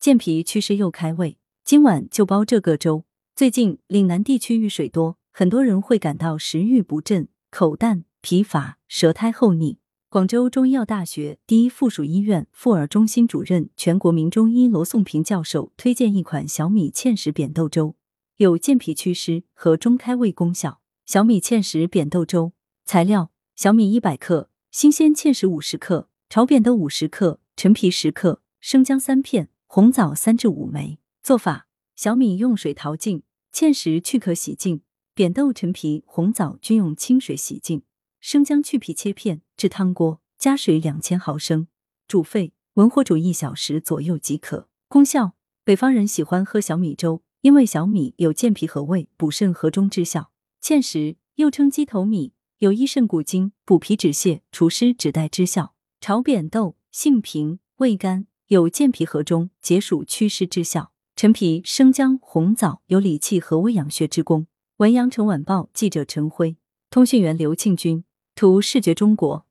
健脾祛湿又开胃。今晚就煲这个粥。最近岭南地区雨水多，很多人会感到食欲不振、口淡、疲乏、舌苔厚腻。广州中医药大学第一附属医院妇儿中心主任、全国名中医罗颂平教授推荐一款小米芡实扁豆粥，有健脾祛湿和中开胃功效。小米芡实扁豆粥材料：小米一百克，新鲜芡实五十克，炒扁豆五十克，陈皮十克，生姜三片，红枣三至五枚。做法：小米用水淘净，芡实去壳洗净，扁豆、陈皮、红枣均用清水洗净。生姜去皮切片，置汤锅，加水两千毫升，煮沸，文火煮一小时左右即可。功效：北方人喜欢喝小米粥，因为小米有健脾和胃、补肾和中之效。芡实又称鸡头米，有益肾固精、补脾止泻、除湿止带之效。炒扁豆性平，味甘，有健脾和中、解暑祛湿之效。陈皮、生姜、红枣有理气和胃养血之功。文阳城晚报记者陈辉，通讯员刘庆军。图视觉中国。